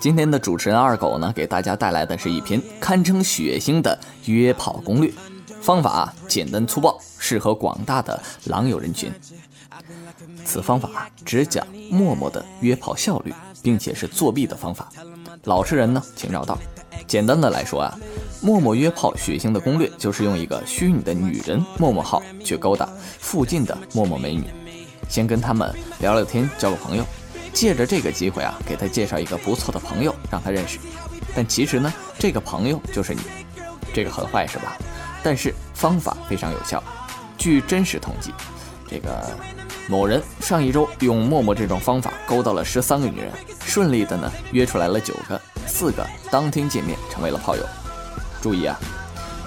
今天的主持人二狗呢，给大家带来的是一篇堪称血腥的约炮攻略，方法简单粗暴，适合广大的狼友人群。此方法只讲陌陌的约炮效率，并且是作弊的方法，老实人呢请绕道。简单的来说啊，陌陌约炮血腥的攻略就是用一个虚拟的女人陌陌号去勾搭附近的陌陌美女，先跟他们聊聊天，交个朋友。借着这个机会啊，给他介绍一个不错的朋友，让他认识。但其实呢，这个朋友就是你，这个很坏是吧？但是方法非常有效。据真实统计，这个某人上一周用陌陌这种方法勾到了十三个女人，顺利的呢约出来了九个，四个当天见面成为了炮友。注意啊，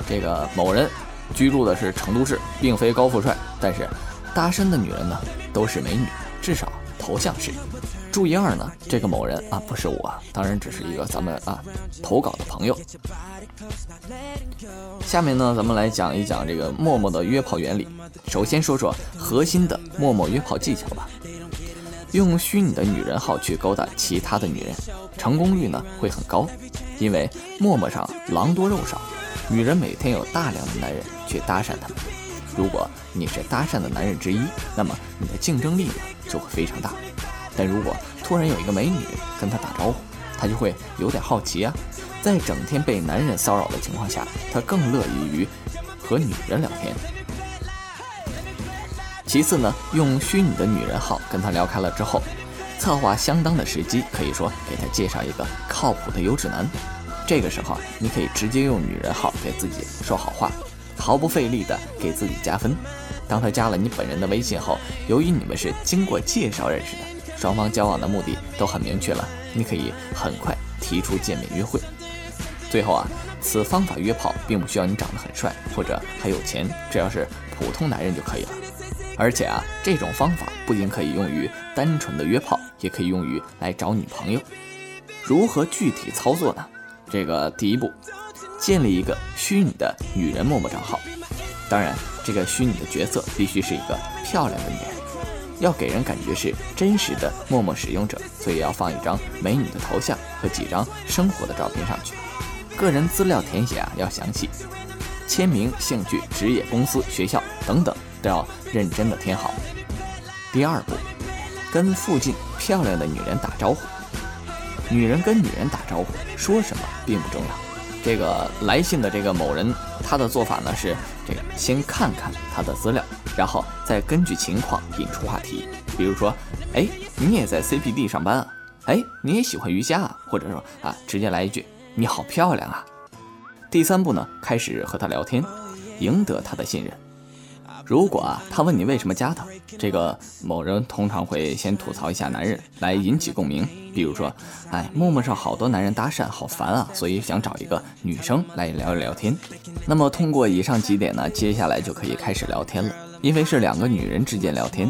这个某人居住的是成都市，并非高富帅，但是搭讪的女人呢都是美女，至少。头像是，注意二呢？这个某人啊，不是我，当然只是一个咱们啊投稿的朋友。下面呢，咱们来讲一讲这个陌陌的约炮原理。首先说说核心的陌陌约炮技巧吧。用虚拟的女人号去勾搭其他的女人，成功率呢会很高，因为陌陌上狼多肉少，女人每天有大量的男人去搭讪他们。如果你是搭讪的男人之一，那么你的竞争力呢就会非常大。但如果突然有一个美女跟他打招呼，他就会有点好奇啊。在整天被男人骚扰的情况下，他更乐意于和女人聊天。其次呢，用虚拟的女人号跟他聊开了之后，策划相当的时机，可以说给他介绍一个靠谱的优质男。这个时候，你可以直接用女人号给自己说好话。毫不费力的给自己加分。当他加了你本人的微信后，由于你们是经过介绍认识的，双方交往的目的都很明确了，你可以很快提出见面约会。最后啊，此方法约炮并不需要你长得很帅或者还有钱，只要是普通男人就可以了。而且啊，这种方法不仅可以用于单纯的约炮，也可以用于来找女朋友。如何具体操作呢？这个第一步。建立一个虚拟的女人陌陌账号，当然，这个虚拟的角色必须是一个漂亮的女人，要给人感觉是真实的陌陌使用者，所以要放一张美女的头像和几张生活的照片上去。个人资料填写啊要详细，签名、兴趣、职业、公司、学校等等都要认真的填好。第二步，跟附近漂亮的女人打招呼。女人跟女人打招呼，说什么并不重要。这个来信的这个某人，他的做法呢是这个先看看他的资料，然后再根据情况引出话题。比如说，哎，你也在 CPD 上班啊？哎，你也喜欢瑜伽啊？或者说啊，直接来一句你好漂亮啊。第三步呢，开始和他聊天，赢得他的信任。如果啊，他问你为什么加他，这个某人通常会先吐槽一下男人，来引起共鸣。比如说，哎，陌陌上好多男人搭讪，好烦啊，所以想找一个女生来聊一聊天。那么通过以上几点呢，接下来就可以开始聊天了。因为是两个女人之间聊天，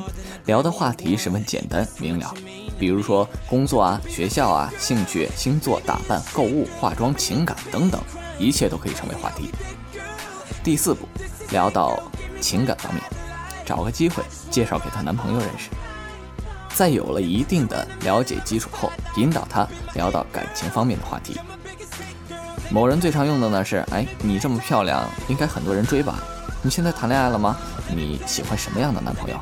聊的话题十分简单明了，比如说工作啊、学校啊、兴趣、星座、打扮、购物、化妆、情感等等，一切都可以成为话题。第四步，聊到。情感方面，找个机会介绍给她男朋友认识。在有了一定的了解基础后，引导她聊到感情方面的话题。某人最常用的呢是：哎，你这么漂亮，应该很多人追吧？你现在谈恋爱了吗？你喜欢什么样的男朋友？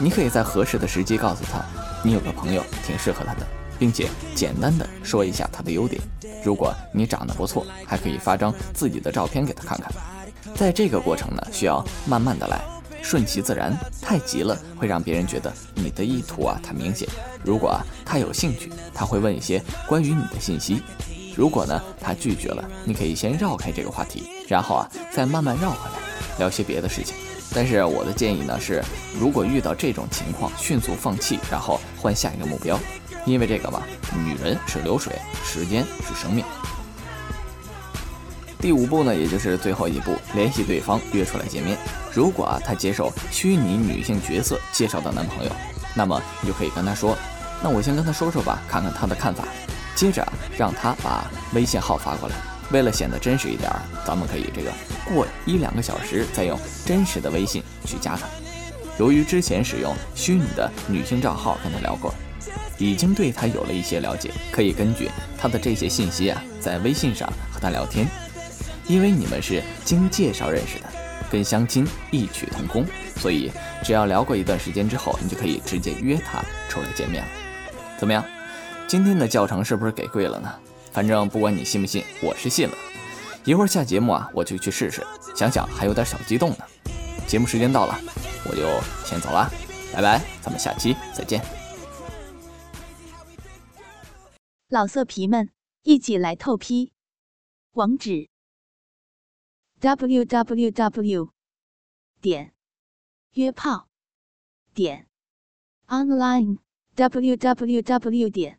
你可以在合适的时机告诉他，你有个朋友挺适合他的，并且简单的说一下他的优点。如果你长得不错，还可以发张自己的照片给他看看。在这个过程呢，需要慢慢的来，顺其自然。太急了会让别人觉得你的意图啊太明显。如果啊他有兴趣，他会问一些关于你的信息。如果呢他拒绝了，你可以先绕开这个话题，然后啊再慢慢绕回来，聊些别的事情。但是我的建议呢是，如果遇到这种情况，迅速放弃，然后换下一个目标，因为这个嘛，女人是流水，时间是生命。第五步呢，也就是最后一步，联系对方约出来见面。如果啊他接受虚拟女性角色介绍的男朋友，那么你就可以跟他说，那我先跟他说说吧，看看他的看法。接着让他把微信号发过来。为了显得真实一点，咱们可以这个过一两个小时再用真实的微信去加他。由于之前使用虚拟的女性账号跟他聊过，已经对他有了一些了解，可以根据他的这些信息啊，在微信上和他聊天。因为你们是经介绍认识的，跟相亲异曲同工，所以只要聊过一段时间之后，你就可以直接约他出来见面了。怎么样？今天的教程是不是给贵了呢？反正不管你信不信，我是信了。一会儿下节目啊，我就去试试。想想还有点小激动呢。节目时间到了，我就先走了，拜拜，咱们下期再见。老色皮们，一起来透批，网址。w w w 点约炮点 online w w w 点